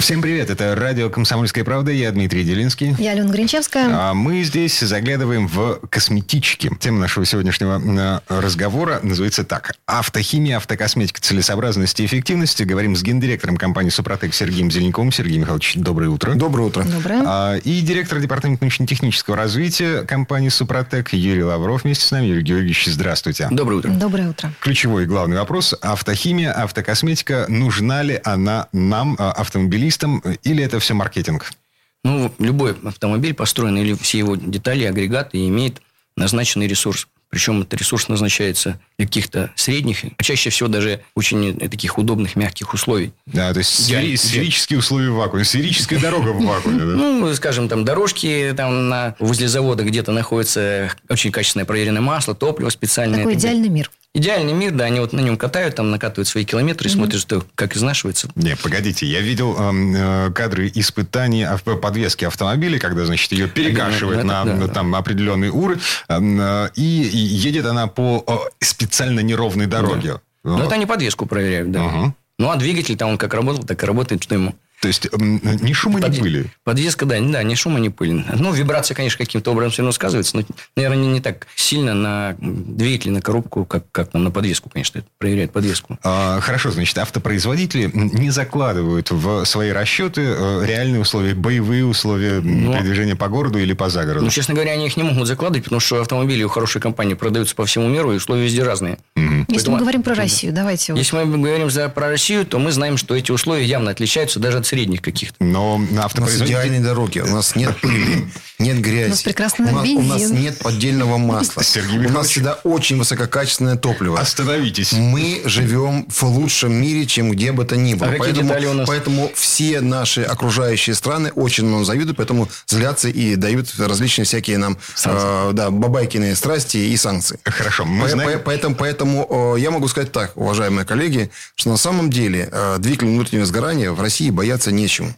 Всем привет, это радио «Комсомольская правда», я Дмитрий Делинский. Я Алена Гринчевская. А мы здесь заглядываем в косметички. Тема нашего сегодняшнего э, разговора называется так. Автохимия, автокосметика, целесообразность и эффективность. Говорим с гендиректором компании «Супротек» Сергеем Зеленковым. Сергей Михайлович, доброе утро. Доброе утро. Доброе. А, И директор департамента научно-технического развития компании «Супротек» Юрий Лавров вместе с нами. Юрий Георгиевич, здравствуйте. Доброе утро. Доброе утро. Ключевой и главный вопрос. Автохимия, автокосметика. Нужна ли она нам, а, автомобилистам, или это все маркетинг? Ну, любой автомобиль построен, или все его детали, агрегаты, имеет назначенный ресурс. Причем этот ресурс назначается для каких-то средних, а чаще всего даже очень э, таких удобных, мягких условий. Да, то есть Идеально. сфери- сферические условия в вакууме, сферическая дорога в вакууме. Ну, скажем, там дорожки там на, возле завода где-то находится очень качественное проверенное масло, топливо специальное. Такой идеальный мир. Идеальный мир, да, они вот на нем катают, там накатывают свои километры, и смотрят, что как изнашивается. Не, погодите, я видел эм, э, кадры испытаний подвески автомобиля, когда, значит, ее перекашивает Ну, на это да, на да. там определенный уровень, эм, э, и, едет она по специально неровной дороге. Ну, это они подвеску проверяют, да. Ну, а двигатель там он как работал, так и работает, что ему. То есть ни шума, ни Подъ- пыли. Подвеска, да, не- да, ни шума, ни пыли. Ну, вибрация, конечно, каким-то образом все равно сказывается, но, наверное, не, не так сильно на двигатель, на коробку, как, как там на подвеску, конечно, это проверяет подвеску. А, Хорошо, значит, автопроизводители не закладывают в свои расчеты э, реальные условия, боевые условия м, Ну, передвижения по городу или по загороду. Ну, честно говоря, они их не могут закладывать, потому что автомобили у хорошей компании продаются по всему миру, и условия везде разные. Если Поэтому- мы говорим про Россию, давайте. вот. Если мы говорим за, про Россию, то мы знаем, что эти условия явно отличаются даже от средних каких-то. Но У нас идеальные дороги, у нас нет пыли, нет грязи. У нас прекрасный у нас, у нас бензин. нет поддельного масла. Сергей у нас всегда очень высококачественное топливо. Остановитесь. Мы живем в лучшем мире, чем где бы то ни было. А поэтому, у нас? поэтому все наши окружающие страны очень нам завидуют, поэтому злятся и дают различные всякие нам э, да, бабайкиные страсти и санкции. Хорошо, мы По- знаем- по- Поэтому, поэтому э, я могу сказать так, уважаемые коллеги, что на самом деле э, двигатель внутреннего сгорания в России бояться нечему.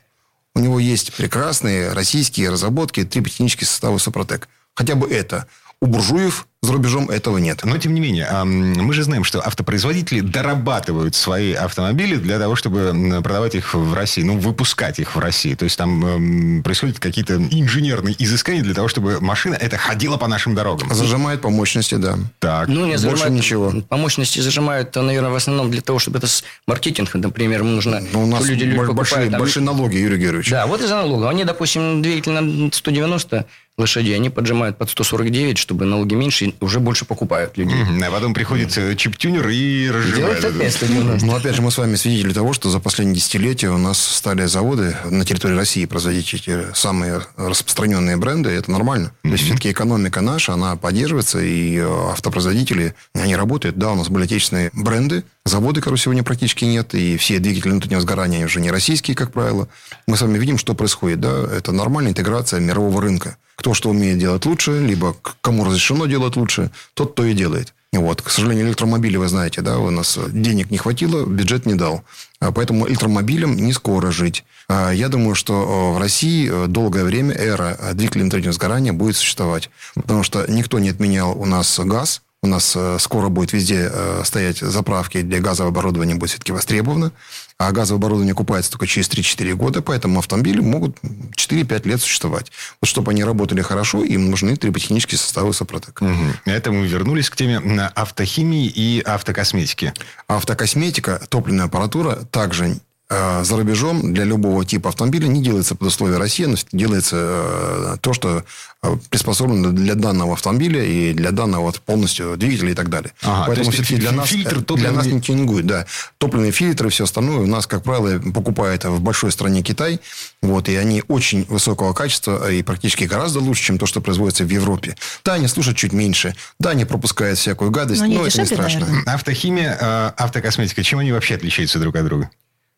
У него есть прекрасные российские разработки, триботехнические составы Супротек. Хотя бы это. У буржуев за рубежом этого нет. Но, тем не менее, мы же знаем, что автопроизводители дорабатывают свои автомобили для того, чтобы продавать их в России, ну, выпускать их в России. То есть, там происходят какие-то инженерные изыскания для того, чтобы машина это ходила по нашим дорогам. Зажимает по мощности, да. Так. Ну, не Больше зажимают, ничего. По мощности зажимают, наверное, в основном для того, чтобы это с маркетинг, например, нужно... Но Ну, у нас люди, люди бо- покупают, большие, там- большие налоги, Юрий Георгиевич. Да, вот из-за налога. Они, допустим, двигатель на 190 лошадей, они поджимают под 149, чтобы налоги меньше, и уже больше покупают людей. Мгм. А потом приходит э, чип-тюнер и разжимает. Это. опять 190. Но опять же, мы с вами свидетели того, что за последние десятилетия у нас стали заводы на территории России производить эти самые распространенные бренды. И это нормально. То есть, все-таки экономика наша, она поддерживается, и э, автопроизводители, они работают. Да, у нас были отечественные бренды, заводы, которые сегодня практически нет, и все двигатели внутреннего сгорания они уже не российские, как правило. Мы с вами видим, что происходит. Да? Это нормальная интеграция мирового рынка. Кто что умеет делать лучше, либо кому разрешено делать лучше, тот то и делает. Вот, к сожалению, электромобили, вы знаете, да, у нас денег не хватило, бюджет не дал. А Поэтому электромобилям не скоро жить. А Я думаю, что э, в России э, долгое время эра двигателей внутреннего сгорания будет существовать. Потому что никто не отменял у нас газ. У нас э, скоро будет везде э, стоять заправки для газового оборудования, будет все-таки востребовано. А газовое оборудование окупается только через 3-4 года, поэтому автомобили могут 4-5 лет существовать. Вот чтобы они работали хорошо, им нужны триботехнические составы Сопротек. Мгм. Это мы вернулись к теме автохимии и автокосметики. Автокосметика, топливная аппаратура также э, за рубежом для любого типа автомобиля не делается под условия России, но делается э, то, что э, приспособлено для данного автомобиля и для данного вот полностью двигателя и так далее. Ага, Поэтому то есть все-таки для нас, фильтр для нас не тюнингует. Да. Топливные фильтры и все остальное у нас, как правило, покупает в большой стране Китай. Вот, и они очень высокого качества и практически гораздо лучше, чем то, что производится в Европе. Да, они слушают чуть меньше. Да, они пропускают всякую гадость, Но но это не страшно. наверное. Автохимия, автокосметика, чем они вообще отличаются друг от друга?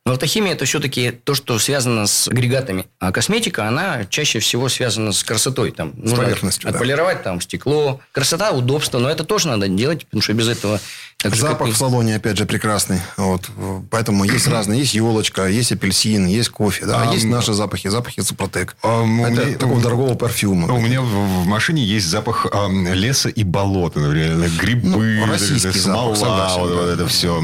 Но автохимия – это все-таки то, что связано с агрегатами. А косметика, она чаще всего связана с красотой. Там, С поверхностью, да. Отполировать там стекло. Красота, удобство. Но это тоже надо делать, потому что без этого... так же, как Запах в салоне, опять же, прекрасный. Вот. Поэтому есть разные. Есть елочка, есть апельсин, есть кофе. Да. А А, есть наши запахи. Запахи Супротек. А, Это меня- такого дорогого парфюма. У меня в, в машине есть запах ам, леса и болота, например, грибы, Ну, вот это российский смола, запах, согласен, вот, да. вот это все.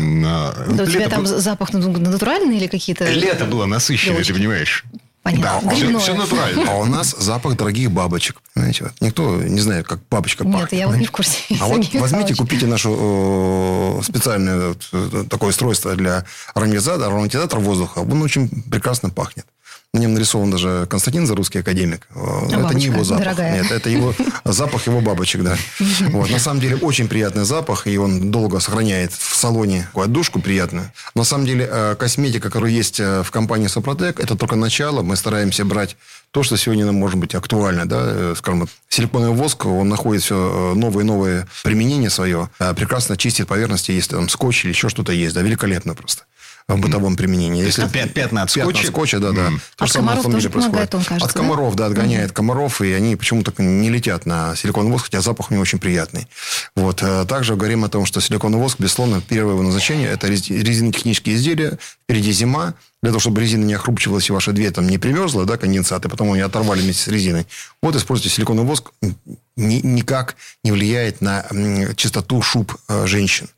Да у тебя там запах натуральный или какие-то... Лето было насыщенное, ты понимаешь? Понятно. Да, все, Грибное. натурально. А у нас запах дорогих бабочек. Понимаете, вот. Никто не знает, как бабочка Нет, пахнет. я вот не в курсе. А вот возьмите, купите нашу э, специальное э, такое устройство для ароматизатора, ароматизатор воздуха. Он очень прекрасно пахнет. На нем нарисован даже Константин Зарусский академик. Э, это бабочка не его запах. дорогая. Нет, это его запах его бабочек, да. Вот. На самом деле очень приятный запах, и он долго сохраняет в салоне отдушку приятную. На самом деле э, косметика, которая есть э, в компании Сопротек, это только начало. Мы стараемся брать то, что сегодня нам может быть актуально. Да? Скажем, силиконовый воск, он находит все новые и новые применения свое. Прекрасно чистит поверхности, если там скотч или еще что-то есть. Да, великолепно просто в бытовом применении. Если пя- пятна от скотча? скотча, да, да. Мгм. То От же самое на комаров самом тоже деле происходит. помогает, он, кажется, От да? комаров, да, отгоняет комаров, и они почему-то не летят на силиконовый воск, хотя запах у него очень приятный. Вот. э, Также говорим о том, что силиконовый воск, безусловно, первое его назначение – это рез- резинотехнические изделия. Впереди зима. Для того, чтобы резина не охрупчивалась и ваша дверь там не примерзла, да, конденсат, и потом ее оторвали вместе с резиной. Вот используйте силиконовый воск. Ни- никак не влияет на чистоту шуб э, женщин.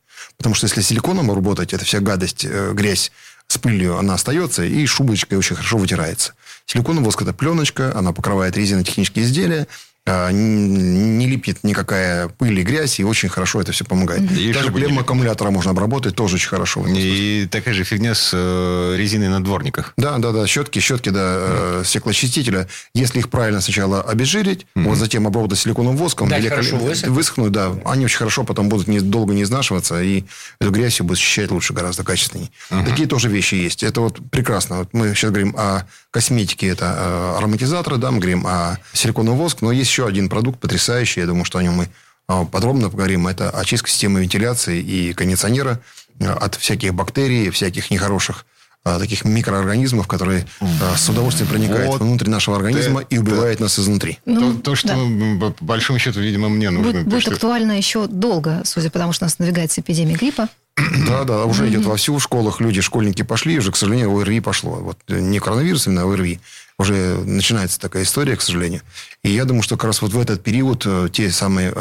Потому что если силиконом работать, это вся гадость, э, грязь с пылью, она остается, и шубочкой очень хорошо вытирается. Силиконовый воск – это пленочка, она покрывает резинотехнические изделия, не липнет никакая пыль и грязь, и очень хорошо это все помогает. И Даже клемму аккумулятора можно обработать, тоже очень хорошо. И такая же фигня с э, резиной на дворниках. Да, да, да, щетки, щетки, да, э, стеклоочистителя. Если их правильно сначала обезжирить, вот затем обработать силиконовым воском, Дать великолепно- хорошо высохнуть. высохнуть, да, они очень хорошо потом будут не, долго не изнашиваться, и эту грязь будет счищать лучше, гораздо качественнее. Такие тоже вещи есть. Это вот прекрасно. Вот мы сейчас говорим о косметике, это э, ароматизаторы, да, мы говорим о силиконовый воск, но есть еще один продукт потрясающий, я думаю, что о нем мы э, подробно поговорим. Это очистка системы вентиляции и кондиционера э, от всяких бактерий, всяких нехороших а, таких микроорганизмов, которые а, с удовольствием проникают Вот внутрь нашего организма это- и убивают нас изнутри. Ну, то, то, что да. по большому счету, видимо, мне нужно. Будет, будет что- актуально еще долго, судя по тому, что у нас надвигается эпидемия гриппа. Да, да, уже идет вовсю в школах. Люди, школьники пошли, уже, к сожалению, ОРВИ пошло. Вот э, не коронавирус, именно ОРВИ. Уже начинается такая история, к сожалению. И я думаю, что как раз вот в этот период э, те самые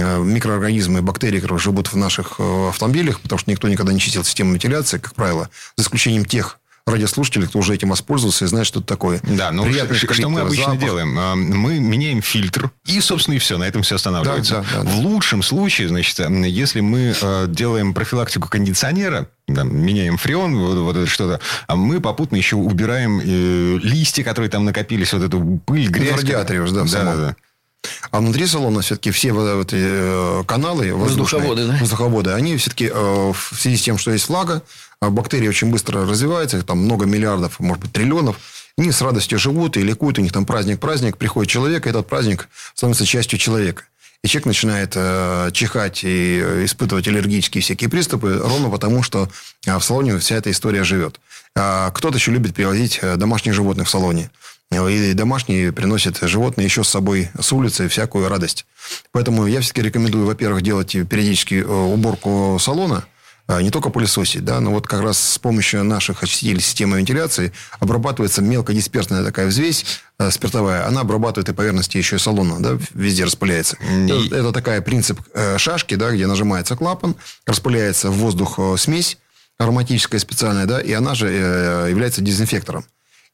э, э, микроорганизмы, бактерии, которые живут в наших э, автомобилях, потому что никто никогда не чистил систему вентиляции, как правило, за исключением тех радиослушателей, кто уже этим воспользовался и знает, что это такое. Да, ну Приятный ш- что мы обычно запах. делаем? А, Мы меняем фильтр, и, собственно, и все, на этом все останавливается. Да, да, да. В лучшем случае, значит, если мы э, делаем профилактику кондиционера, там, меняем фреон, вот, вот это что-то, а мы попутно еще убираем э, листья, которые там накопились, вот эту пыль, грязь. в радиаторе да, да, да. А внутри салона все-таки все вот эти э, каналы воздушные, Воздуховоды, да? воздуховоды, они все-таки э, в связи с тем, что есть влага, а бактерии очень быстро развиваются, их там много миллиардов, может быть, триллионов, они с радостью живут и ликуют, у них там праздник-праздник, приходит человек, и этот праздник становится частью человека. И человек начинает э, чихать и испытывать аллергические всякие приступы ровно потому, что э, в салоне вся эта история живет. А кто-то еще любит привозить домашних животных в салоне. И домашние приносят животные еще с собой с улицы всякую радость. Поэтому я все-таки рекомендую, во-первых, делать периодически э, уборку салона, а, не только пылесосить, да, но вот как раз с помощью наших очистителей системы вентиляции обрабатывается мелкодисперсная такая взвесь э, спиртовая, она обрабатывает и поверхности еще и салона, да, везде распыляется. И- Это, это такая принцип э, шашки, да, где нажимается клапан, распыляется в воздух э, смесь ароматическая специальная, да, и она же э, является дезинфектором.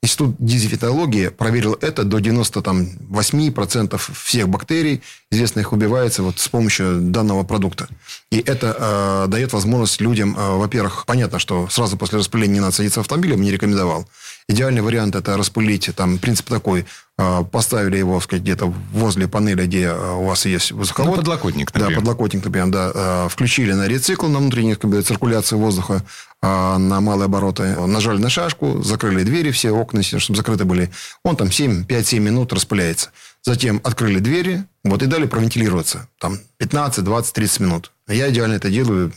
Институт дезинфектологии проверил это до 98% всех бактерий, известно, их убивается вот с помощью данного продукта. И это э, дает возможность людям, э, во-первых, понятно, что сразу после распыления не надо садиться бы не рекомендовал. Идеальный вариант это распылить, там принцип такой, э, поставили его, сказать, где-то возле панели, где э, у вас есть воздуховод. Ну, подлокотник, Да, например. подлокотник, например, да. Э, Включили на рецикл, на внутреннюю циркуляцию воздуха, э, на малые обороты. Нажали на шашку, закрыли двери, все окна, чтобы закрыты были. Он там 7, 5-7 минут распыляется. Затем открыли двери, вот, и дали провентилироваться. Там 15, 20, 30 минут. Я идеально это делаю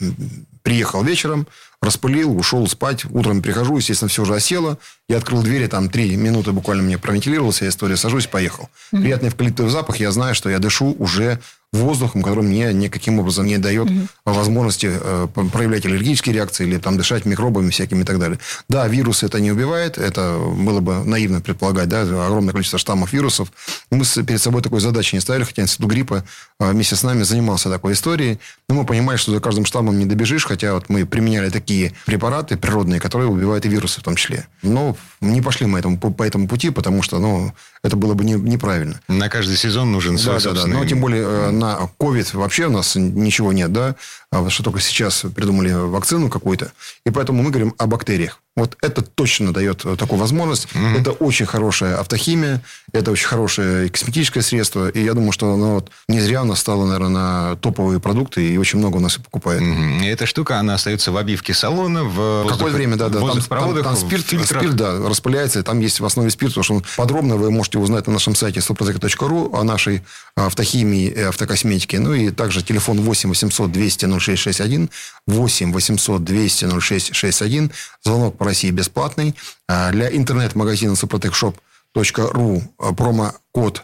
приехал вечером, распылил, ушел спать. Утром прихожу, естественно, все уже осело. Я открыл двери, там три минуты буквально мне провентилировался, я история, сажусь, поехал. Приятный эвкалиптовый запах, я знаю, что я дышу уже воздухом, который мне никаким образом не дает угу. возможности э, проявлять аллергические реакции или там дышать микробами всякими и так далее. Да, вирус это не убивает, это было бы наивно предполагать, да, огромное количество штаммов вирусов. Мы перед собой такой задачи не ставили, хотя институт гриппа э, вместе с нами занимался такой историей. Но мы понимаем, что за каждым штаммом не добежишь, хотя вот мы применяли такие препараты природные, которые убивают и вирусы в том числе. Но не пошли мы этому, по этому пути, потому что ну, это было бы не, неправильно. На каждый сезон нужен свой да, да, да. Но тем более э, на COVID вообще у нас ничего нет, да, а что только сейчас придумали вакцину какую-то. И поэтому мы говорим о бактериях. Вот это точно дает э, такую возможность. Mm-hmm. Это очень хорошая автохимия, это очень хорошее косметическое средство. И я думаю, что оно вот не зря нас стало, наверное, на топовые продукты, и очень много у нас и покупает. Mm-hmm. И эта штука, она остается в обивке салона, в Какое время, да, да. Там, там, там спирт, спирт, да, распыляется, и там есть в основе спирт, потому что он подробно вы можете узнать на нашем сайте stoprotect.ru о нашей автохимии и автокосметике. Ну и также телефон 8 800 200 0661, 8 800 200 0661, звонок по России бесплатный. А, для интернет-магазина suprotecshop.ru а, промокод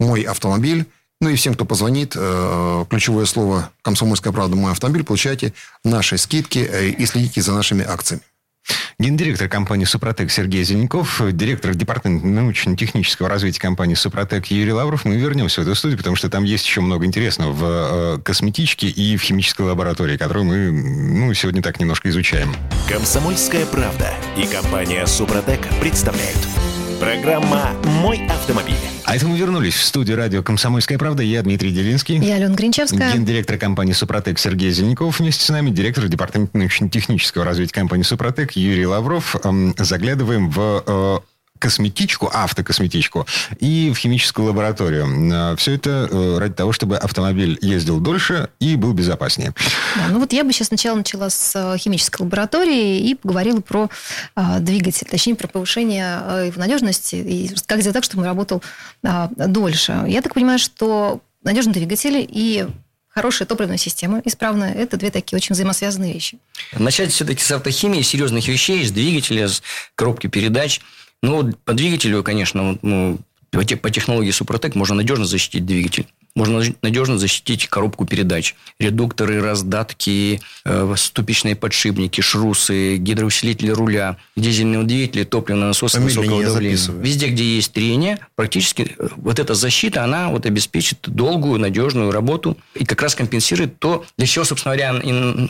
«Мой автомобиль». Ну и всем, кто позвонит, э, ключевое слово «Комсомольская правда. Мой автомобиль» получайте наши скидки э, и следите за нашими акциями. Гендиректор компании «Супротек» Сергей Зеленков, директор департамента научно-технического развития компании «Супротек» Юрий Лавров. Мы вернемся в эту студию, потому что там есть еще много интересного в э, косметичке и в химической лаборатории, которую мы ну, сегодня так немножко изучаем. «Комсомольская правда» и компания «Супротек» представляют. Программа «Мой автомобиль». А это мы вернулись в студию радио «Комсомольская правда». Я Дмитрий Делинский. Я Алена Гринчевская. Гендиректор компании «Супротек» Сергей Зеленяков. Вместе с нами директор департамента научно-технического развития компании «Супротек» Юрий Лавров. Заглядываем в э, косметичку, автокосметичку и в химическую лабораторию. А, Все это э, ради того, чтобы автомобиль ездил дольше и был безопаснее. Да, ну вот я бы сейчас сначала начала с э, химической лаборатории и поговорила про э, двигатель, точнее про повышение э, его надежности и как сделать так, чтобы он работал э, дольше. Я так понимаю, что надежный двигатель и хорошая топливная система исправная – это две такие очень взаимосвязанные вещи. Начать все-таки с автохимии, серьезных вещей, с двигателя, с коробки передач – ну, по двигателю, конечно, ну, по технологии Супротек можно надежно защитить двигатель. Можно надежно защитить коробку передач. Редукторы, раздатки, э, ступичные подшипники, шрусы, гидроусилители руля, дизельные двигатели, топливные насосы Фамилия высокого давления. Везде, где есть трение, практически э, вот эта защита, она вот обеспечит долгую, надежную работу и как раз компенсирует то, для чего, собственно говоря,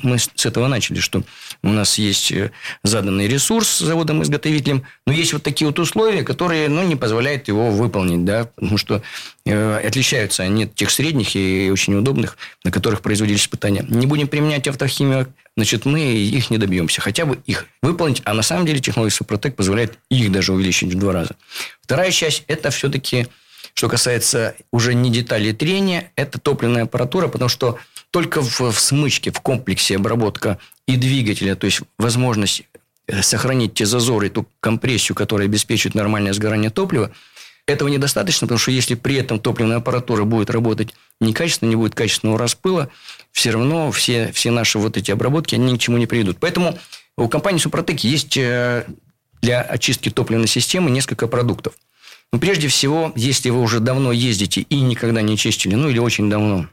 мы с этого начали, что у нас есть э, заданный ресурс заводом-изготовителем, но есть вот такие вот условия, которые ну, не позволяют его выполнить, да, потому что э, отличаются они тех средних и очень удобных, на которых производились испытания. Не будем применять автохимию, значит, мы их не добьемся. Хотя бы их выполнить. А на самом деле технология Супротек позволяет их даже увеличить в два раза. Вторая часть – это все-таки, что касается уже не деталей трения, это топливная аппаратура, потому что только в, в смычке, в комплексе обработка и двигателя, то есть возможность э, сохранить те зазоры, ту компрессию, которая обеспечивает нормальное сгорание топлива, этого недостаточно, потому что если при этом топливная аппаратура будет работать некачественно, не будет качественного распыла, все равно все, все наши вот эти обработки, они ни к чему не приведут. Поэтому у компании Супротек есть э, для очистки топливной системы несколько продуктов. Но прежде всего, если вы уже давно ездите и никогда не чистили, ну или очень давно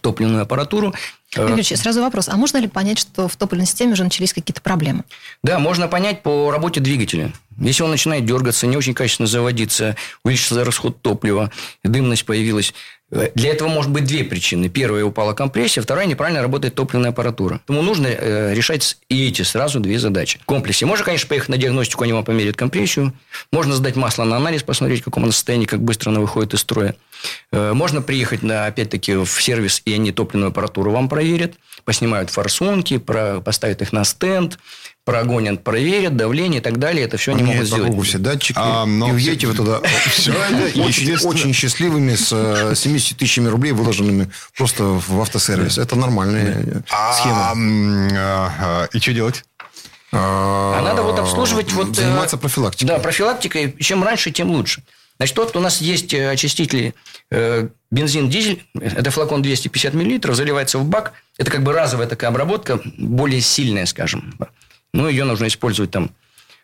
топливную аппаратуру. Игорь, сразу вопрос. А можно ли понять, что в топливной системе уже начались какие-то проблемы? Да, можно понять по работе двигателя. Если он начинает дергаться, не очень качественно заводиться, увеличился расход топлива, дымность появилась, для этого может быть две причины. Первая – упала компрессия, вторая – неправильно работает топливная аппаратура. Поэтому нужно э, решать и эти сразу две задачи. В комплексе. Можно, конечно, поехать на диагностику, они вам померяют компрессию. Можно сдать масло на анализ, посмотреть, в каком оно состоянии, как быстро оно выходит из строя. Э, можно приехать, на, опять-таки, в сервис, и они топливную аппаратуру вам проверят, поснимают форсунки, про, поставят их на стенд, прогонят, проверят давление и так далее. Это все они могут сделать. Все датчики. А, и уедете вы туда очень, очень счастливыми с 70 э, тысячами рублей, вложенными просто в автосервис. Это нормальная а, схема. А, и что делать? А надо вот обслуживать... вот Заниматься профилактикой. Да, профилактикой. Чем раньше, тем лучше. Значит, вот у нас есть э, очистители э, бензин, дизель. Это флакон 250 миллилитров, заливается в бак. Это как бы разовая такая обработка, более сильная, скажем. Ну, ее нужно использовать там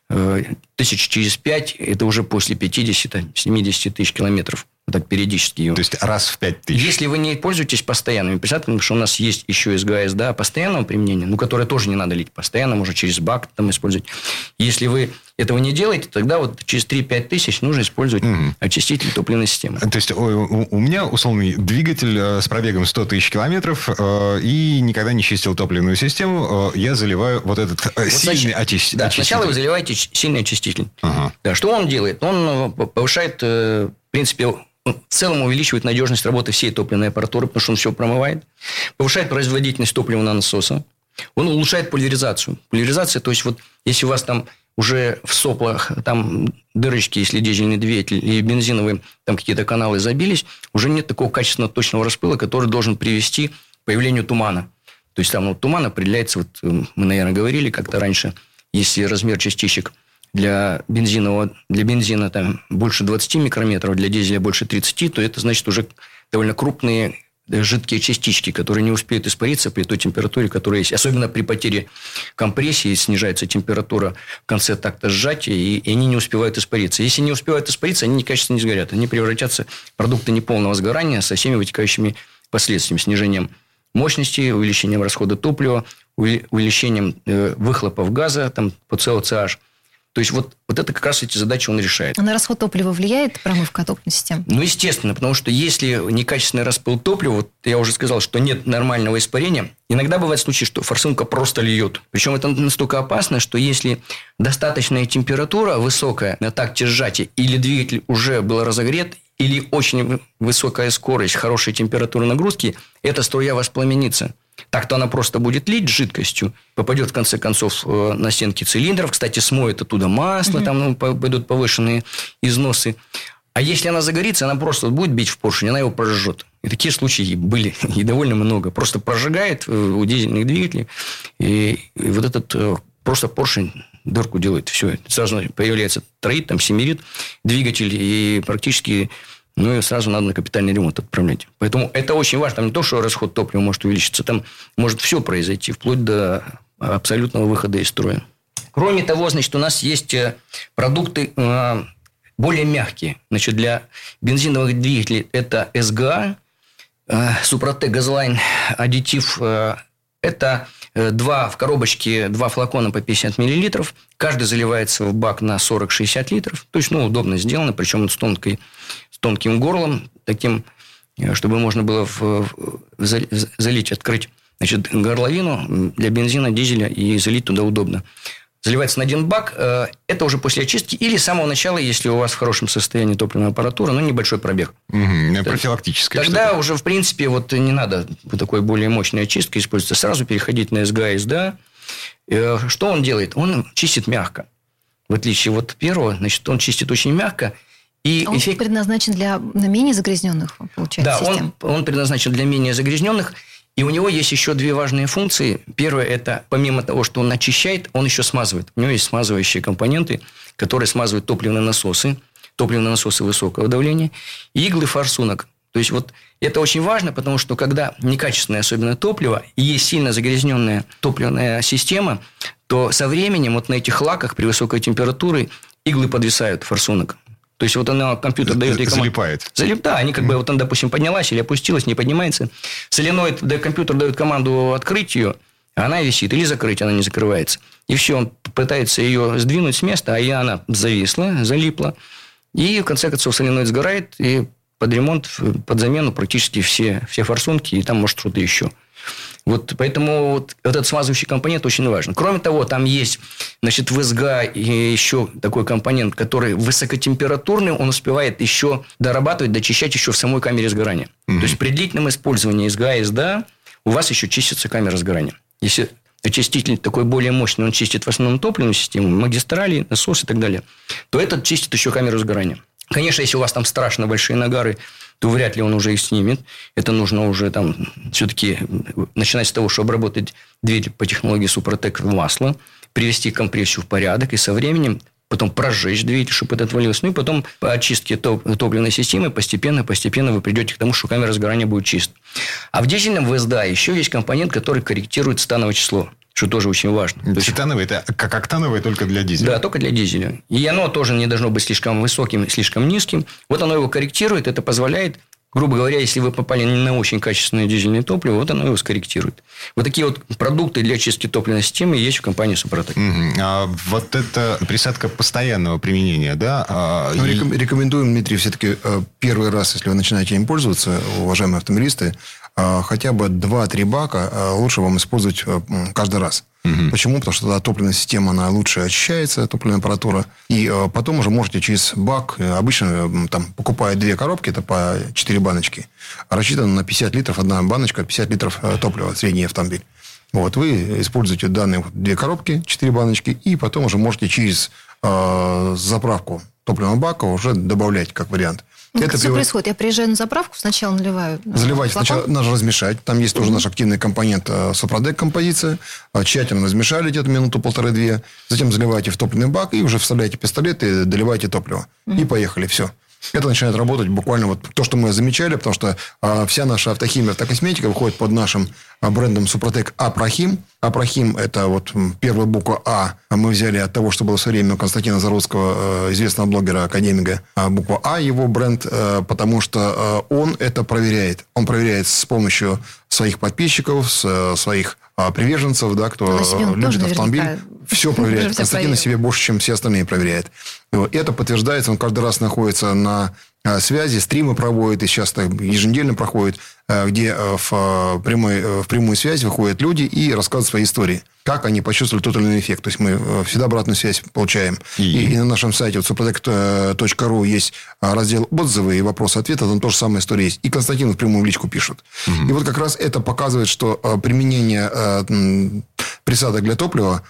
э, тысяч через пять. Это уже после 50-70 тысяч километров так периодически. То есть раз в пять тысяч. Если вы не пользуетесь постоянными присадками, потому что у нас есть еще СГА, СДА постоянного применения, ну, которое тоже не надо лить постоянно, можно через бак там использовать. Если вы этого не делаете, тогда вот через 3-5 тысяч нужно использовать угу. очиститель топливной системы. То есть у, у меня условный двигатель э, с пробегом 100 тысяч километров э, и никогда не чистил топливную систему, э, я заливаю вот этот вот сильный значит, очиститель. Да, сначала вы заливаете сильный очиститель. Ага. Да, что он делает? Он повышает, в принципе, в целом увеличивает надежность работы всей топливной аппаратуры, потому что он все промывает, повышает производительность топливного насоса, он улучшает поляризацию. Поляризация, то есть вот если у вас там уже в соплах там дырочки, если дизельный двигатель и бензиновые там какие-то каналы забились, уже нет такого качественного точного распыла, который должен привести к появлению тумана. То есть там вот, туман определяется, вот э, мы, наверное, говорили как-то раньше, если размер частичек – для бензинового, для бензина там больше 20 микрометров, для дизеля больше 30, то это значит уже довольно крупные э, жидкие частички, которые не успеют испариться при той температуре, которая есть. Особенно при потере компрессии снижается температура в конце такта сжатия, и, и они не успевают испариться. Если не успевают испариться, они некачественно не сгорят. Они превратятся в продукты неполного сгорания со всеми вытекающими последствиями. Снижением мощности, увеличением расхода топлива, увеличением э, выхлопов газа там, по COCH – то есть, вот, вот это как раз эти задачи он решает. А на расход топлива влияет промывка топливной системы? Ну, естественно, потому что если некачественный распыл топлива, вот я уже сказал, что нет нормального испарения, иногда бывает случай, что форсунка просто льет. Причем это настолько опасно, что если достаточная температура высокая на такте сжатия, или двигатель уже был разогрет, или очень высокая скорость, хорошая температура нагрузки, эта струя воспламенится. Так-то она просто будет лить жидкостью, попадет в конце концов э, на стенки цилиндров, кстати, смоет оттуда масло, угу. там ну, пойдут повышенные износы. А если она загорится, она просто будет бить в поршень, она его прожжет. И такие случаи были и довольно много. Просто прожигает э, у дизельных двигателей, и, и вот этот э, просто поршень дырку делает. Все, сразу появляется троит, там, семерит двигатель, и практически ну и сразу надо на капитальный ремонт отправлять. Поэтому это очень важно. Там не то, что расход топлива может увеличиться, там может все произойти, вплоть до абсолютного выхода из строя. Кроме того, значит, у нас есть э, продукты э, более мягкие. Значит, для бензиновых двигателей это СГА, э, Супротек Газлайн аддитив. Это два в коробочке, два флакона по 50 миллилитров. Каждый заливается в бак на 40-60 литров. То есть, ну, удобно сделано, причем с тонкой тонким горлом, таким, э, чтобы можно было в, в, залить, открыть значит, горловину для бензина, дизеля и залить туда удобно. Заливается на один бак. Э, это уже после очистки или с самого начала, если у вас в хорошем состоянии топливная аппаратура, но небольшой пробег. Угу, профилактическая Тогда что-то. уже, в принципе, вот не надо такой более мощной очистки использовать. Сразу переходить на СГА, СДА. Э, что он делает? Он чистит мягко. В отличие от первого, значит, он чистит очень мягко – и он эффект... предназначен для менее загрязненных, получается, да, систем. Он, он предназначен для менее загрязненных. И у него есть еще две важные функции. Первое – это помимо того, что он очищает, он еще смазывает. У него есть смазывающие компоненты, которые смазывают топливные насосы, топливные насосы высокого давления, и иглы форсунок. То есть, вот это очень важно, потому что когда некачественное особенно топливо и есть сильно загрязненная топливная система, то со временем вот на этих лаках при высокой температуре иглы подвисают форсунок. То есть, вот она, компьютер дает ей команду. Залипает. Залип, да, они как бы, вот она, допустим, поднялась или опустилась, не поднимается. Соленоид, да, компьютер дает команду открыть ее, а она висит. Или закрыть, она не закрывается. И все, он пытается ее сдвинуть с места, а она зависла, залипла. И, в конце концов, соленоид сгорает, и под ремонт, под замену практически все, все форсунки, и там, может, что-то еще. Вот поэтому вот этот смазывающий компонент очень важен. Кроме того, там есть значит, в СГА еще такой компонент, который высокотемпературный, он успевает еще дорабатывать, дочищать еще в самой камере сгорания. Mm-hmm. То есть, при длительном использовании СГА и СДА у вас еще чистится камера сгорания. Если очиститель такой более мощный, он чистит в основном топливную систему, магистрали, насос и так далее, то этот чистит еще камеру сгорания. Конечно, если у вас там страшно большие нагары, то вряд ли он уже их снимет. Это нужно уже там все-таки начинать с того, что обработать двигатель по технологии Супротек в масло, привести компрессию в порядок и со временем потом прожечь двигатель, чтобы это отвалилось, ну и потом по очистке топ- топливной системы постепенно-постепенно вы придете к тому, что камера сгорания будет чист. А в дизельном ВСДА еще есть компонент, который корректирует становое число что тоже очень важно. Титановое – это как октановое только для дизеля? Да, только для дизеля. И оно тоже не должно быть слишком высоким, слишком низким. Вот оно его корректирует, это позволяет грубо говоря, если вы попали не на очень качественное дизельное топливо, вот оно его скорректирует. Вот такие вот продукты для чистки топливной системы есть в компании Супротек. Угу. А вот это присадка постоянного применения, да? А, ну, и... Рекомендуем, Дмитрий, все-таки э, первый раз, если вы начинаете им пользоваться, уважаемые автомобилисты, хотя бы 2-3 бака э, лучше вам использовать каждый раз. Угу. Почему? Потому что тогда топливная система, она лучше очищается, топливная аппаратура. И э, потом уже можете через бак, э, обычно э, там покупают две коробки, это по 4 баночки, рассчитано на 50 литров, одна баночка, 50 литров э, топлива, средний автомобиль. Вот, вы используете данные две коробки, 4 баночки, и потом уже можете через э, заправку топливного бака уже добавлять как вариант. Ну, это все происходит? Я приезжаю на заправку, сначала наливаю. Заливайте флакон. сначала, надо размешать. Там есть тоже наш активный компонент э, Сопродек композиция. Э, тщательно размешали где-то минуту, полторы-две. Затем заливаете в топливный бак и уже вставляете пистолет и доливаете топливо. Mm-hmm. И поехали, все. Это начинает работать буквально вот то, что мы замечали, потому что а, вся наша автохимия, автокосметика выходит под нашим а, брендом Супротек Апрохим. Апрохим – это вот первая буква А. Мы взяли от того, что было все время у Константина Зародского, известного блогера, академика, а буква А его бренд, потому что он это проверяет. Он проверяет с помощью своих подписчиков, своих приверженцев, да, кто любит автомобиль. Все проверяет. Константин на себе больше, чем все остальные проверяет. Это подтверждается, он каждый раз находится на а, связи, стримы проводит, и сейчас еженедельно проходит, а, где а, в, прямой, в прямую связь выходят люди и рассказывают свои истории. Как они почувствовали тот или иной эффект. То есть, мы всегда обратную связь получаем. И, и, и на нашем сайте вот, suprotect.ru есть раздел «Отзывы» и «Вопросы-ответы». Там тоже самая история есть. И Константин в прямую личку пишет. Угу. И вот как раз это показывает, что применение присадок для топлива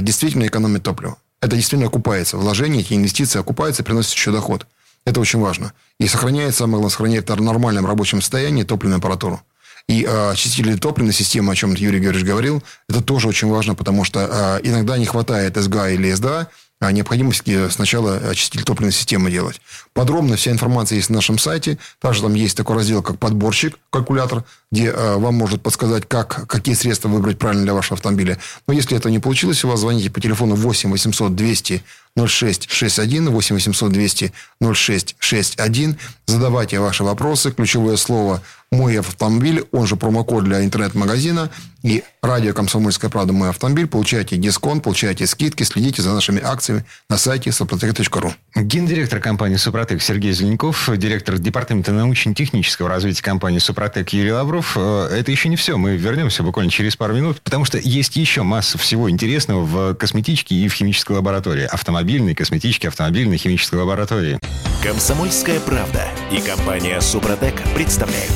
действительно экономит топливо это действительно окупается. Вложения, эти инвестиции окупаются, приносят еще доход. Это очень важно. И сохраняет, самое главное, сохраняет в нормальном рабочем состоянии топливную аппаратуру. И э, очистители топливной системы, о чем Юрий Георгиевич говорил, это тоже очень важно, потому что э, иногда не хватает СГА или СДА, а необходимости сначала очиститель топливной системы делать. Подробно вся информация есть на нашем сайте. Также там есть такой раздел, как подборщик, калькулятор, где э, вам может подсказать, как, какие средства выбрать правильно для вашего автомобиля. Но если это не получилось у вас, звоните по телефону 8 800 200 0661 8 800 200 0661. Задавайте ваши вопросы. Ключевое слово «Мой автомобиль», он же промокод для интернет-магазина и радио «Комсомольская правда. Мой автомобиль». Получаете дисконт, получаете скидки, следите за нашими акциями на сайте suprotec.ru. Гендиректор компании «Супротек» Сергей Зеленков, директор департамента научно-технического развития компании «Супротек» Юрий Лавров. Э, это еще не все. Мы вернемся буквально через пару минут, потому что есть еще масса всего интересного в косметичке и в химической лаборатории. Автомобильной, косметичке, автомобильной, химической лаборатории. «Комсомольская правда» и компания «Супротек» представляют.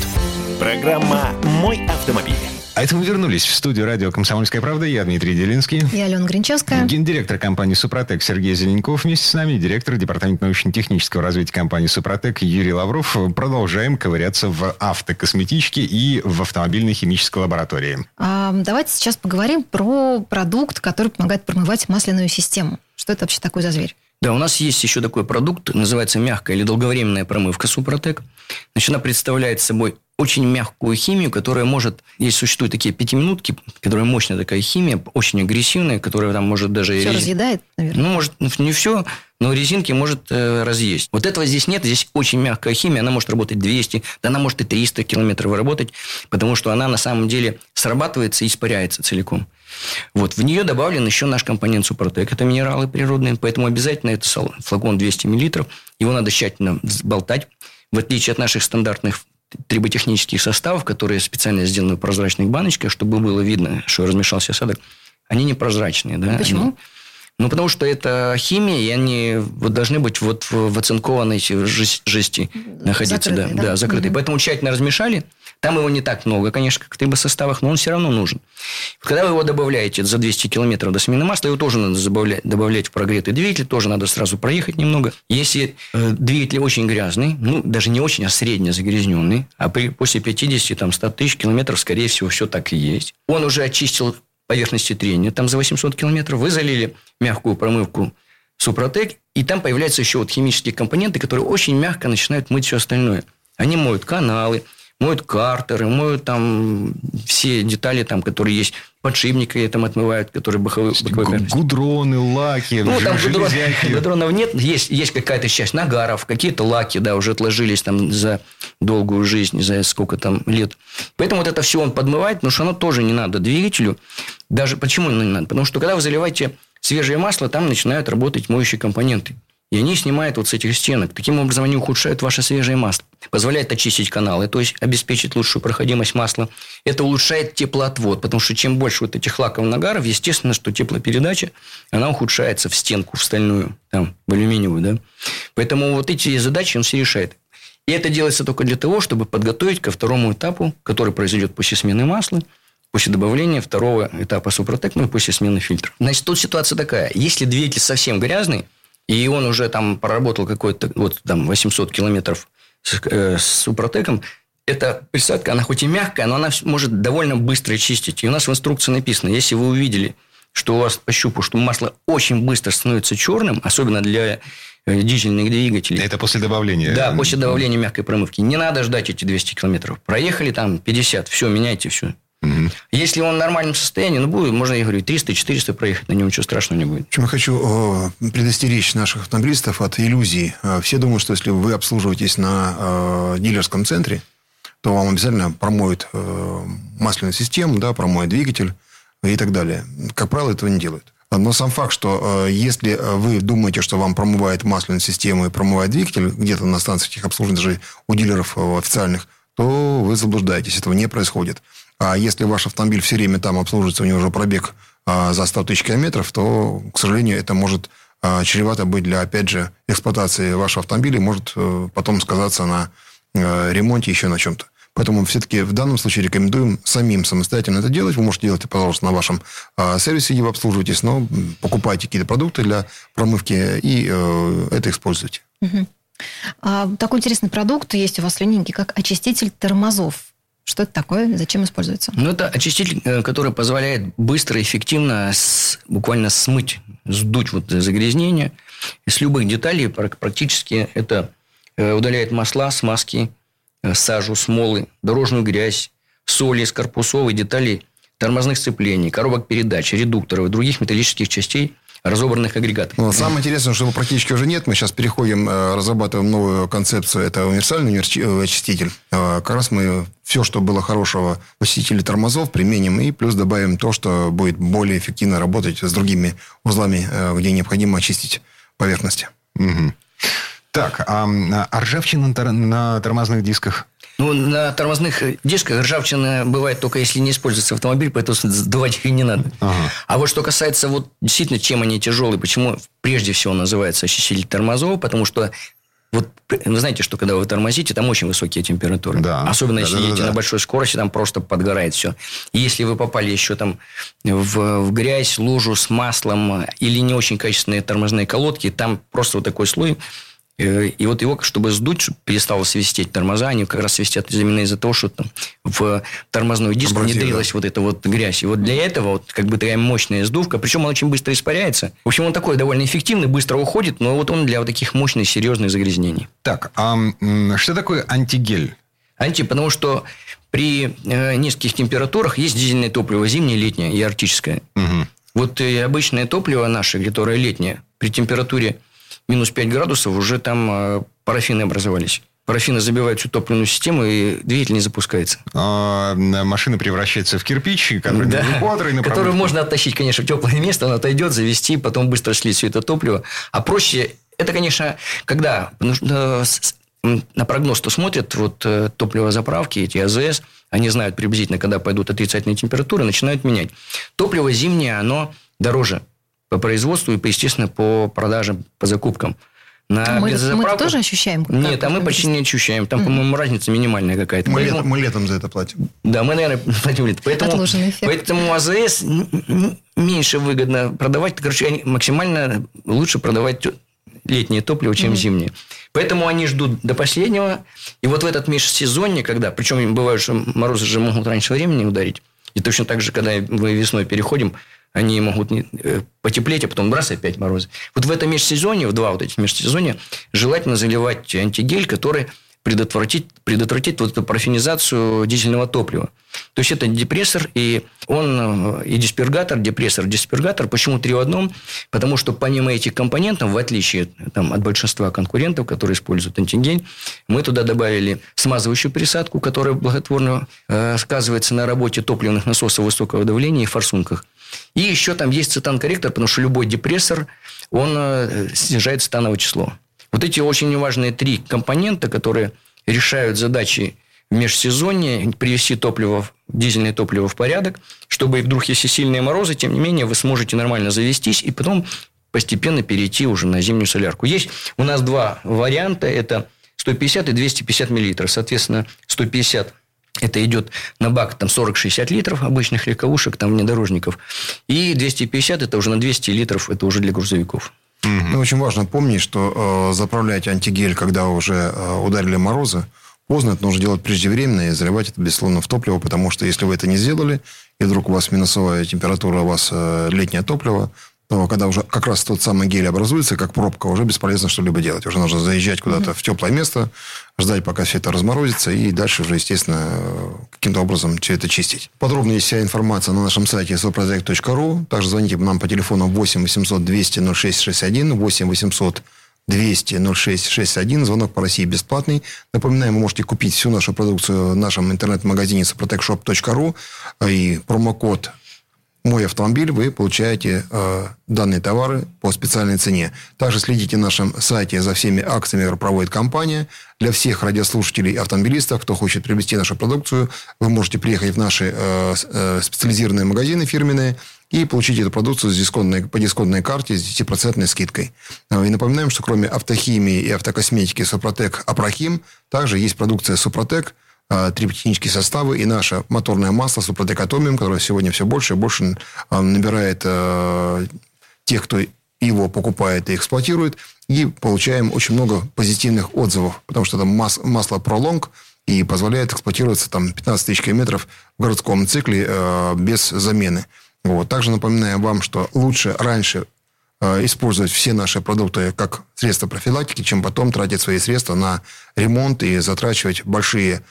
Программа «Мой автомобиль». А это мы вернулись в студию радио «Комсомольская правда». Я Дмитрий Делинский. Я Алена Гринчевская. Гендиректор компании «Супротек» Сергей Зеленков вместе с нами. Директор департамента научно-технического развития компании «Супротек» Юрий Лавров. Продолжаем ковыряться в автокосметичке и в автомобильной химической лаборатории. А, давайте сейчас поговорим про продукт, который помогает промывать масляную систему. Что это вообще такое за зверь? Да, у нас есть еще такой продукт, называется мягкая или долговременная промывка Супротек. Значит, она представляет собой очень мягкую химию, которая может... Здесь существуют такие пятиминутки, которая мощная такая химия, очень агрессивная, которая там может даже... Все рез... разъедает, наверное? Ну, может, ну, не все, но резинки может э, разъесть. Вот этого здесь нет. Здесь очень мягкая химия. Она может работать 200, да она может и 300 километров работать, потому что она на самом деле срабатывается и испаряется целиком. Вот. В нее добавлен еще наш компонент Супротек. Это минералы природные, поэтому обязательно это флакон 200 миллилитров. Его надо тщательно взболтать. В отличие от наших стандартных триботехнических составов, которые специально сделаны в прозрачных баночках, чтобы было видно, что размешался осадок, они непрозрачные. Да? Почему? Они, ну, потому что это химия, и они вот должны быть вот в, в оцинкованной жести находиться. Закрытые, да, да? да, закрытые. Угу. Поэтому тщательно размешали. Там его не так много, конечно, как в составах, но он все равно нужен. Когда вы его добавляете за 200 километров до смены масла, его тоже надо добавлять, добавлять в прогретый двигатель, тоже надо сразу проехать немного. Если э, двигатель очень грязный, ну, даже не очень, а средне загрязненный, а при, после 50-100 тысяч километров, скорее всего, все так и есть. Он уже очистил поверхности трения, там за 800 километров, вы залили мягкую промывку Супротек, и там появляются еще вот химические компоненты, которые очень мягко начинают мыть все остальное. Они моют каналы, моют картеры, моют там все детали, там, которые есть, подшипники там отмывают, которые боковые, боковые Гудроны, лаки, ну, там гудрон, гудронов нет, есть, есть какая-то часть нагаров, какие-то лаки, да, уже отложились там за долгую жизнь, за сколько там лет. Поэтому вот это все он подмывает, но что оно тоже не надо двигателю. Даже почему не надо? Потому что когда вы заливаете свежее масло, там начинают работать моющие компоненты. И они снимают вот с этих стенок. Таким образом, они ухудшают ваше свежее масло. Позволяет очистить каналы, то есть обеспечить лучшую проходимость масла. Это улучшает теплоотвод, потому что чем больше вот этих лаковых нагаров, естественно, что теплопередача, она ухудшается в стенку, в стальную, там, в алюминиевую. Да? Поэтому вот эти задачи он все решает. И это делается только для того, чтобы подготовить ко второму этапу, который произойдет после смены масла, после добавления второго этапа супротек, ну и после смены фильтра. Значит, тут ситуация такая. Если двигатель совсем грязный, и он уже там проработал какой-то, вот там 800 километров с, э, с Супротеком, эта присадка, она хоть и мягкая, но она может довольно быстро чистить. И у нас в инструкции написано, если вы увидели, что у вас по щупу, что масло очень быстро становится черным, особенно для э, дизельных двигателей. Это после добавления? Да, после добавления мягкой промывки. Не надо ждать эти 200 километров. Проехали там 50, все, меняйте все. Угу. Если он в нормальном состоянии, ну, будет, можно, я говорю, 300-400 проехать, на нем ничего страшного не будет. Чем я хочу э, предостеречь наших автомобилистов от иллюзий. Э, все думают, что если вы обслуживаетесь на э, дилерском центре, то вам обязательно промоют э, масляную систему, да, промоют двигатель и так далее. Как правило, этого не делают. Но сам факт, что э, если вы думаете, что вам промывает масляную систему и промывает двигатель где-то на станциях техобслуживания, даже у дилеров э, официальных, то вы заблуждаетесь. Этого не происходит. А если ваш автомобиль все время там обслуживается, у него уже пробег а, за 100 тысяч километров, то, к сожалению, это может а, чревато быть для, опять же, эксплуатации вашего автомобиля, может э, потом сказаться на э, ремонте, еще на чем-то. Поэтому все-таки в данном случае рекомендуем самим самостоятельно это делать. Вы можете делать это, пожалуйста, на вашем а, сервисе, где вы обслуживаетесь, но покупайте какие-то продукты для промывки и э, это используйте. Угу. А, такой интересный продукт есть у вас в линейке, как очиститель тормозов. Что это такое? Зачем используется? Ну, это очиститель, э, который позволяет быстро эффективно с, буквально смыть, сдуть вот загрязнение. С любых деталей практически это э, удаляет масла, смазки, э, сажу, смолы, дорожную грязь, соли из корпусов и деталей тормозных сцеплений, коробок передач, редукторов и других металлических частей – разобранных агрегатов. Ну, самое интересное, что его практически уже нет. Мы сейчас переходим, э, разрабатываем новую концепцию. Это универсальный э, очиститель. Э, как раз мы все, что было хорошего в очистителе тормозов, применим и плюс добавим то, что будет более эффективно работать с другими узлами, где необходимо очистить поверхности. Угу. Так, а, а ржавчина на тормозных дисках? Ну, на тормозных дисках ржавчина бывает только если не используется автомобиль, поэтому сдувать их и не надо. Ага. А вот что касается вот действительно, чем они тяжелые, почему прежде всего называется очиститель тормозов, потому что вот вы знаете, что когда вы тормозите, там очень высокие температуры. Да. Особенно если да, едете да, да. на большой скорости, там просто подгорает все. Если вы попали еще там в, в грязь, лужу с маслом или не очень качественные тормозные колодки, там просто вот такой слой Э, и вот его, чтобы сдуть, чтобы перестало свистеть тормоза, они как раз свистят именно из-за того, что там в тормозной диск Обратили, внедрилась да. вот эта вот грязь. И вот для этого вот как бы такая мощная сдувка, причем он очень быстро испаряется. В общем, он такой довольно эффективный, быстро уходит, но вот он для вот таких мощных, серьезных загрязнений. Так, а что такое антигель? Анти, потому что при э, низких температурах есть дизельное топливо зимнее, летнее и арктическое. Угу. Вот э, обычное топливо наше, которое летнее, при температуре минус 5 градусов, уже там э, парафины образовались. Парафины забивают всю топливную систему, и двигатель не запускается. А, машина превращается в кирпич, который, да, на который можно оттащить, конечно, в теплое место, он отойдет, завести, потом быстро слить все это топливо. А проще, это, конечно, когда на прогноз то смотрят, вот э, топливозаправки, эти АЗС, они знают приблизительно, когда пойдут отрицательные температуры, начинают менять. Топливо зимнее, оно дороже по производству и, естественно, по продажам, по закупкам. На мы, мы это тоже ощущаем? Нет, а мы почти не ощущаем. Там, mm-hmm. по-моему, разница минимальная какая-то. Мы, поэтому... летом, мы летом за это платим. Да, мы, наверное, платим летом. Поэтому, поэтому АЗС меньше выгодно продавать. Короче, они максимально лучше продавать летнее топливо, чем mm-hmm. зимнее. Поэтому они ждут до последнего. И вот в этот межсезонье, когда... Причем бывает, что морозы же могут раньше времени ударить. И точно так же, когда мы весной переходим, они могут э, потеплеть, а потом раз опять морозы. Вот в этом межсезонье, в два вот этих межсезонья, желательно заливать антигель, который предотвратить, предотвратить вот эту парфинизацию дизельного топлива. То есть, это депрессор, и он э, и диспергатор, депрессор, диспергатор. Почему три в одном? Потому что помимо этих компонентов, в отличие там, от большинства конкурентов, которые используют антигель, мы туда добавили смазывающую присадку, которая благотворно э, сказывается на работе топливных насосов высокого давления и форсунках. И еще там есть цитан-корректор, потому что любой депрессор, он э, снижает цитановое число. Вот эти очень важные три компонента, которые решают задачи в межсезонье, привести топливо, дизельное топливо в порядок, чтобы вдруг, если сильные морозы, тем не менее, вы сможете нормально завестись и потом постепенно перейти уже на зимнюю солярку. Есть у нас два варианта. Это 150 и 250 миллилитров. Соответственно, 150 это идет на бак там 40-60 литров обычных легковушек, там внедорожников. И 250 это уже на 200 литров, это уже для грузовиков. Ну, очень важно помнить, что э, заправлять антигель, когда уже э, ударили морозы, поздно, это нужно делать преждевременно и заливать это, безусловно, в топливо, потому что если вы это не сделали, и вдруг у вас минусовая температура, у вас э, летнее топливо, но когда уже как раз тот самый гель образуется, как пробка, уже бесполезно что-либо делать. Уже нужно заезжать куда-то mm-hmm. в теплое место, ждать, пока все это разморозится, и дальше уже, естественно, каким-то образом все это чистить. Подробно есть вся информация на нашем сайте soproject.ru. Также звоните нам по телефону 8 800 200 0661, 8 800 200 0661. Звонок по России бесплатный. Напоминаем, вы можете купить всю нашу продукцию в нашем интернет-магазине soprotecshop.ru и промокод мой автомобиль, вы получаете э, данные товары по специальной цене. Также следите на нашем сайте за всеми акциями, которые проводит компания. Для всех радиослушателей и автомобилистов, кто хочет приобрести нашу продукцию, вы можете приехать в наши э, э, специализированные магазины фирменные и получить эту продукцию с дисконтной, по дисконтной карте с 10% скидкой. Э, и напоминаем, что кроме автохимии и автокосметики Супротек Апрахим, также есть продукция Супротек – триботехнические составы и наше моторное масло Атомиум, которое сегодня все больше и больше э, набирает э, тех, кто его покупает и эксплуатирует, и получаем очень много позитивных отзывов, потому что это мас- масло пролонг и позволяет эксплуатироваться там 15 тысяч километров в городском цикле э, без замены. Вот. Также напоминаем вам, что лучше раньше э, использовать все наши продукты как средства профилактики, чем потом тратить свои средства на ремонт и затрачивать большие Э,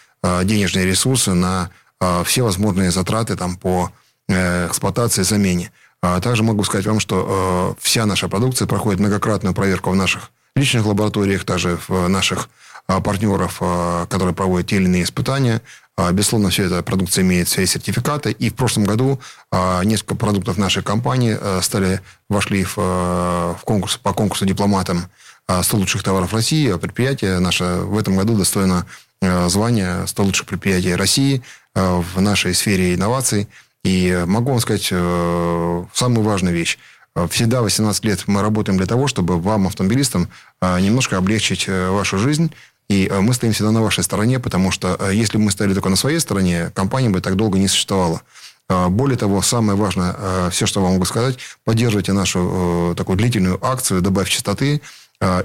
денежные ресурсы на э, все возможные затраты там, по э, эксплуатации и замене. А также могу сказать вам, что вся наша продукция проходит многократную проверку в наших личных лабораториях, также в наших партнеров, которые проводят те или иные испытания. Безусловно, все эта продукция имеет свои сертификаты. И в прошлом году несколько продуктов нашей компании стали, вошли в, в конкурс, по конкурсу дипломатам 100 лучших товаров России. Предприятие наше в этом году достойно Э, звание 100 лучших предприятий России э, в нашей сфере инноваций. И могу вам сказать э, самую важную вещь. Всегда 18 лет мы работаем для того, чтобы вам, автомобилистам, немножко облегчить вашу жизнь. И мы стоим всегда на вашей стороне, потому что если бы мы стояли только на своей стороне, компания бы так долго не существовала. Более того, самое важное, все, что вам могу сказать, поддерживайте нашу такую длительную акцию «Добавь чистоты»,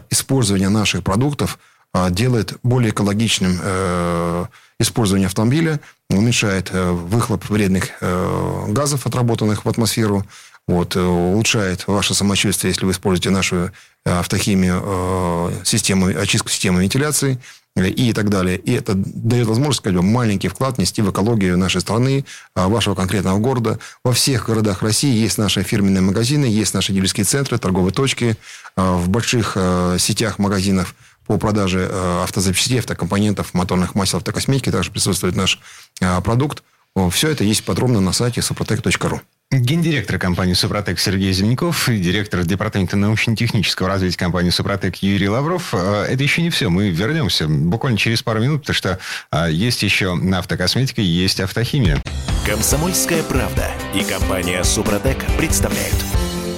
использование наших продуктов – делает более экологичным э, использование автомобиля, уменьшает э, выхлоп вредных э, газов, отработанных в атмосферу, вот, улучшает ваше самочувствие, если вы используете нашу автохимию, систему, очистку системы вентиляции и так далее. И это дает возможность, сказать, маленький вклад нести в экологию нашей страны, вашего конкретного города. Во всех городах России есть наши фирменные магазины, есть наши дилерские центры, торговые точки. В больших сетях магазинов – по продаже э, автозапчастей, автокомпонентов, моторных масел, автокосметики. Также присутствует наш э, продукт. Все это есть подробно на сайте suprotec.ru. Гендиректор компании «Супротек» Сергей Зеленяков и директор департамента научно-технического развития компании «Супротек» Юрий Лавров. Э, это еще не все. Мы вернемся буквально через пару минут, потому что есть еще автокосметика, есть автохимия. Комсомольская правда и компания «Супротек» представляют.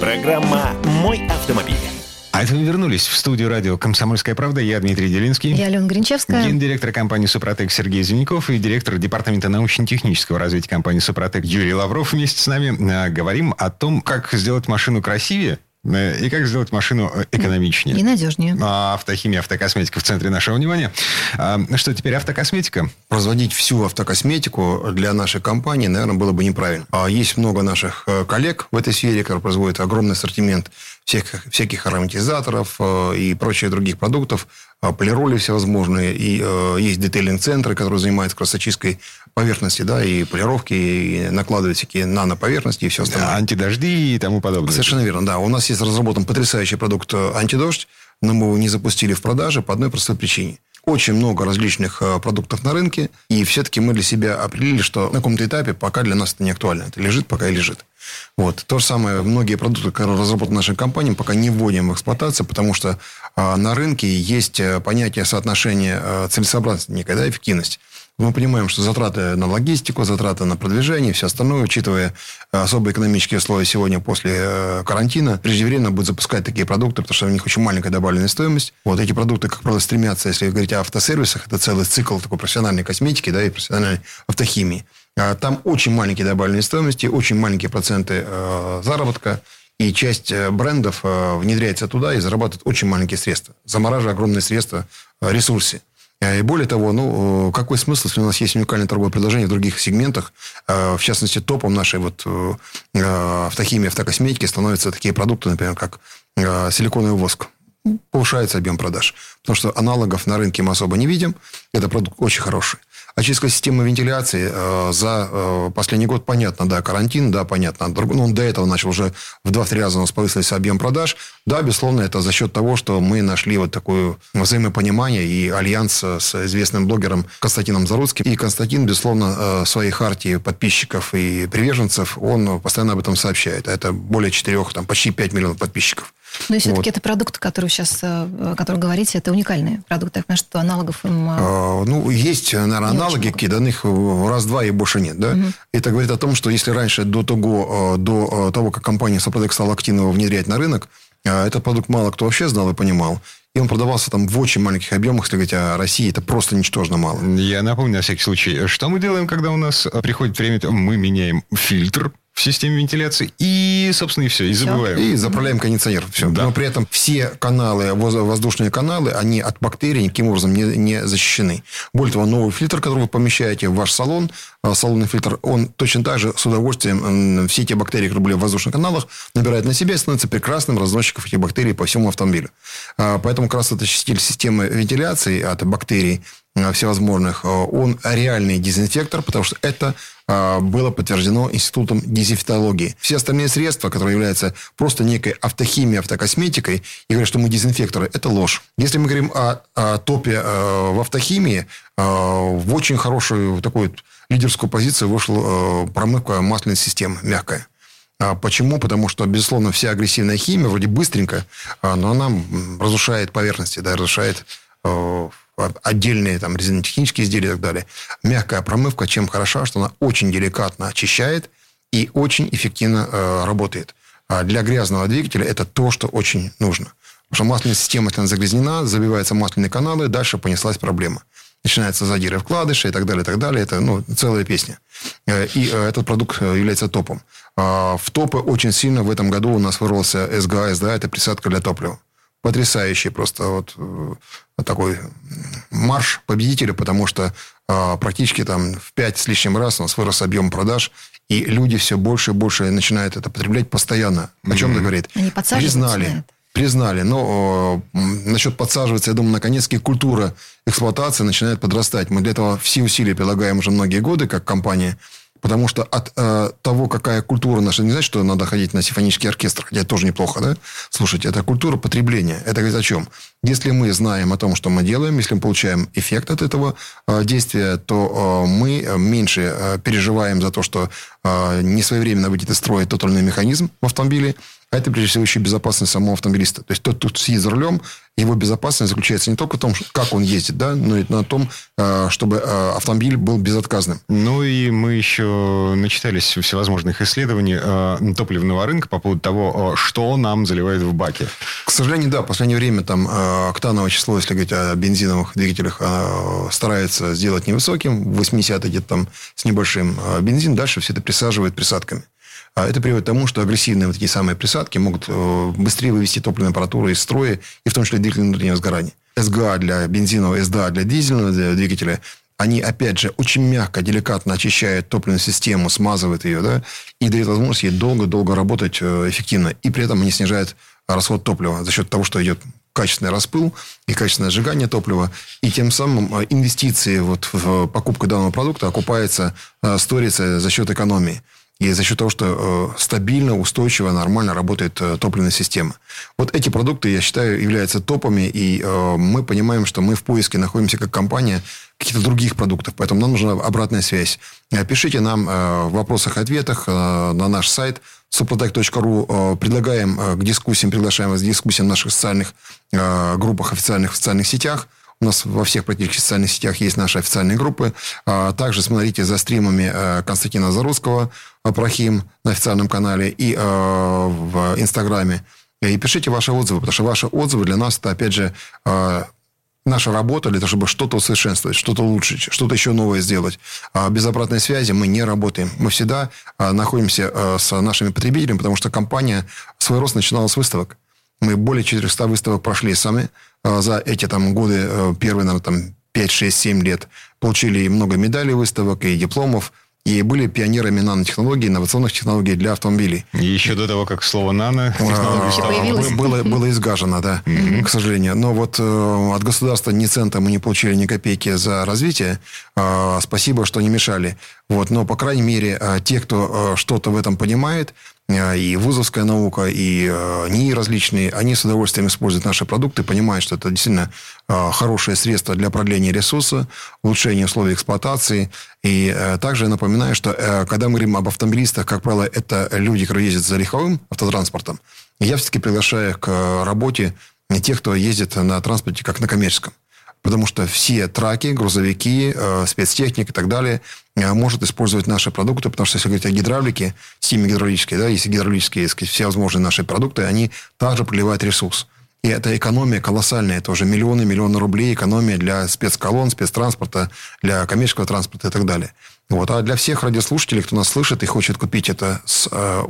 Программа «Мой автомобиль». А это мы вернулись в студию радио «Комсомольская правда». Я Дмитрий Делинский. Я Алена Гринчевская. Гендиректор компании «Супротек» Сергей Зеленяков и директор департамента научно-технического развития компании «Супротек» Юрий Лавров вместе с нами. Э, говорим о том, как сделать машину красивее, и как сделать машину э, экономичнее. И надежнее. А, автохимия, автокосметика в центре нашего внимания. А, что теперь автокосметика? Производить всю автокосметику для нашей компании, наверное, было бы неправильно. А есть много наших э, коллег в этой сфере, которые производят огромный ассортимент всех, всяких ароматизаторов и прочих других продуктов, полироли всевозможные, и есть детейлинг-центры, которые занимаются красочисткой поверхности, да, и полировки, и накладывают всякие наноповерхности и все остальное. Да, антидожди и тому подобное. Совершенно верно, да. У нас есть разработан потрясающий продукт э, антидождь, но мы его не запустили в продаже по одной простой причине. Очень много различных э, продуктов на рынке, и все-таки мы для себя определили, что на каком-то этапе пока для нас это не актуально. Это лежит, пока и лежит. Вот. То же самое, многие продукты, которые разработаны нашей компанией, пока не вводим в эксплуатацию, потому что а, на рынке есть э, понятие соотношения целесообразности, некая да, эффективность. Мы понимаем, что затраты на логистику, затраты на продвижение, все остальное, учитывая э, особые экономические условия сегодня после э, карантина, преждевременно будет запускать такие продукты, потому что у них очень маленькая добавленная стоимость. Вот эти продукты, как правило, стремятся, если говорить о автосервисах, это целый цикл такой профессиональной косметики да, и профессиональной автохимии. А там очень маленькие добавленные стоимости, очень маленькие проценты э, заработка. И часть брендов внедряется туда и зарабатывает очень маленькие средства, замораживая огромные средства. Э, и более того, ну, э, какой смысл, если у нас есть уникальное торговое предложение в других сегментах, э, в частности, топом нашей вот автохимии, автокосметики становятся такие продукты, например, как силиконовый воск. Повышается объем продаж. Потому что аналогов на рынке мы особо не видим. Это продукт очень хороший. Очистка системы вентиляции э, за э, последний год, понятно, да, карантин, да, понятно. Ну, он до этого начал уже в 2-3 раза у нас повысился объем продаж. Да, безусловно, это за счет того, что мы нашли вот такое взаимопонимание и альянс с известным блогером Константином Заруцким. И Константин, безусловно, э, в своей хартии подписчиков и приверженцев, он постоянно об этом сообщает. Это более 4, там, почти 5 миллионов подписчиков. Но все-таки вот. это продукты, которые сейчас, э, о которых говорите, это уникальные продукты. Я понимаю, что аналогов им... Э, а, ну, есть, наверное, аналоги какие-то, их раз-два и больше нет. Да? Угу. Это говорит о том, что если раньше, до того, э, до того как компания Сопротек стала активно его внедрять на рынок, этот продукт мало кто вообще знал и понимал. И он продавался там в очень маленьких объемах, если говорить о России, это просто ничтожно мало. Я напомню на всякий случай, что мы делаем, когда у нас приходит время, мы меняем фильтр в системе вентиляции. И, собственно, и все. И забываем. И заправляем кондиционер. Все. Да. Но при этом все каналы, воздушные каналы, они от бактерий никаким образом не, не защищены. Более того, новый фильтр, который вы помещаете в ваш салон, салонный фильтр, он точно так же с удовольствием все эти бактерии, которые были в воздушных каналах, набирает на себя и становится прекрасным разносчиком этих бактерий по всему автомобилю. А, поэтому как раз это стиль системы вентиляции от бактерий а, всевозможных, он реальный дезинфектор, потому что это а, было подтверждено Институтом дезинфектологии. Все остальные средства, которые являются просто некой автохимией, автокосметикой, и говорят, что мы дезинфекторы, это ложь. Если мы говорим о, о топе э, в автохимии, э, в очень хорошую такую лидерскую позицию вышла э, промывка масляной системы, мягкая. А почему? Потому что, безусловно, вся агрессивная химия вроде быстренько, но она разрушает поверхности, да, разрушает отдельные там резинотехнические изделия и так далее. Мягкая промывка чем хороша, что она очень деликатно очищает и очень эффективно э, работает. А для грязного двигателя это то, что очень нужно. Потому что масляная система, если она загрязнена, забиваются масляные каналы, дальше понеслась проблема. Начинаются задиры вкладыши и так далее, и так далее. Это ну, целая песня. Э, и э, этот продукт э, является топом. А в топы очень сильно в этом году у нас вырвался СГА, СДА, это присадка для топлива потрясающий просто вот такой марш победителя, потому что э, практически там в пять с лишним раз у нас вырос объем продаж, и люди все больше и больше начинают это потреблять постоянно. О чем это говорит? Они Признали. Признали. Но э, насчет подсаживаться, я думаю, наконец-таки культура эксплуатации начинает подрастать. Мы для этого все усилия прилагаем уже многие годы, как компания. Потому что от э, того, какая культура наша, не значит, что надо ходить на симфонический оркестр, хотя это тоже неплохо, да? Слушайте, это культура потребления. Это говорит о чем? Если мы знаем о том, что мы делаем, если мы получаем эффект от этого э, действия, то э, мы меньше э, переживаем за то, что э, не своевременно выйдет из строя тот механизм в автомобиле, а это, прежде всего, еще безопасность самого автомобилиста. То есть, тот, кто сидит за рулем, его безопасность заключается не только в том, как он ездит, да, но и на том, э, чтобы э, автомобиль был безотказным. Ну, и мы еще начитались всевозможных исследований э, топливного рынка по поводу того, что нам заливают в баке. К сожалению, да, в последнее время там октановое число, если говорить о бензиновых двигателях, старается сделать невысоким, 80 где-то там с небольшим бензин, дальше все это присаживает присадками. А это приводит к тому, что агрессивные вот такие самые присадки могут э, быстрее вывести топливную аппаратуру из строя, и в том числе двигатель внутреннего сгорания. СГА для бензинового, СДА для дизельного двигателя они, опять же, очень мягко, деликатно очищают топливную систему, смазывают ее, да, и дают возможность ей долго-долго работать э, эффективно. И при этом они снижают расход топлива за счет того, что идет качественный распыл и качественное сжигание топлива. И тем самым э, инвестиции вот в покупку данного продукта окупаются, сторится за счет экономии. И за счет того, что стабильно, устойчиво, нормально работает топливная система. Вот эти продукты, я считаю, являются топами. И мы понимаем, что мы в поиске находимся как компания каких-то других продуктов. Поэтому нам нужна обратная связь. Э, пишите нам э, в вопросах-ответах э, на наш сайт suprotec.ru. Предлагаем к дискуссиям, приглашаем вас к дискуссиям в наших социальных группах, официальных в социальных сетях. У нас во всех практически социальных сетях есть наши официальные группы. Также смотрите за стримами Константина Зарусского «Прохим» на официальном канале и в Инстаграме. И пишите ваши отзывы, потому что ваши отзывы для нас это, опять же, наша работа для того, чтобы что-то усовершенствовать, что-то улучшить, что-то еще новое сделать. А без обратной связи мы не работаем. Мы всегда а, находимся а, с нашими потребителями, потому что компания свой рост начинала с выставок. Мы более 400 выставок прошли сами а, за эти там, годы, первые, наверное, там, 5, 6, 7 лет. Получили много медалей выставок и дипломов – и были пионерами нанотехнологий, инновационных технологий для автомобилей. И еще до того, как слово нано было, было, было изгажено, да, к сожалению. Но вот э, от государства ни цента мы не получили ни копейки за развитие. Э, спасибо, что не мешали. Вот, но, по крайней мере, э, те, кто э, что-то в этом понимает, Э, и вузовская наука, и э, НИИ различные, они с удовольствием используют наши продукты, понимают, что это действительно э, хорошее средство для продления ресурса, улучшения условий эксплуатации. И также напоминаю, что когда мы говорим об автомобилистах, как правило, это люди, которые ездят за легковым автотранспортом. Я все-таки приглашаю к работе тех, кто ездит на транспорте как на коммерческом. Потому что все траки, грузовики, э, спецтехника и так далее э, может использовать наши продукты, потому что если говорить о гидравлике, системе гидравлической, да, если гидравлические, сказать, все возможные наши продукты, они также проливают ресурс. И это экономия колоссальная. Это уже миллионы, миллионы рублей экономия для спецколонн, спецтранспорта, для коммерческого транспорта и так далее. Вот. А для всех радиослушателей, кто нас слышит и хочет купить это с э,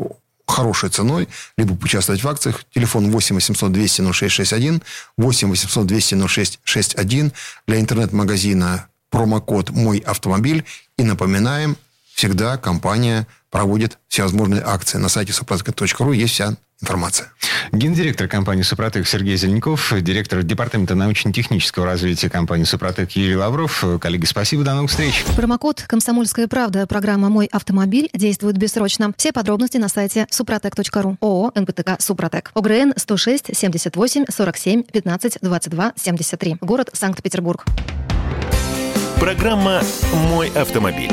хорошей ценой, либо поучаствовать в акциях. Телефон 8 800 200 0661, 8 800 200 0661. Для интернет-магазина промокод «Мой автомобиль». И напоминаем, всегда компания проводит всевозможные акции. На сайте suprotec.ru есть вся информация. Гендиректор компании «Супротек» Сергей Зеленков, директор департамента научно-технического развития компании «Супротек» Юрий Лавров. Коллеги, спасибо, до новых встреч. Промокод «Комсомольская правда» программа «Мой автомобиль» действует бессрочно. Все подробности на сайте супротек.ру. ООО «НПТК Супротек». ОГРН 106 78 47 15 22 73. Город Санкт-Петербург. Программа «Мой автомобиль».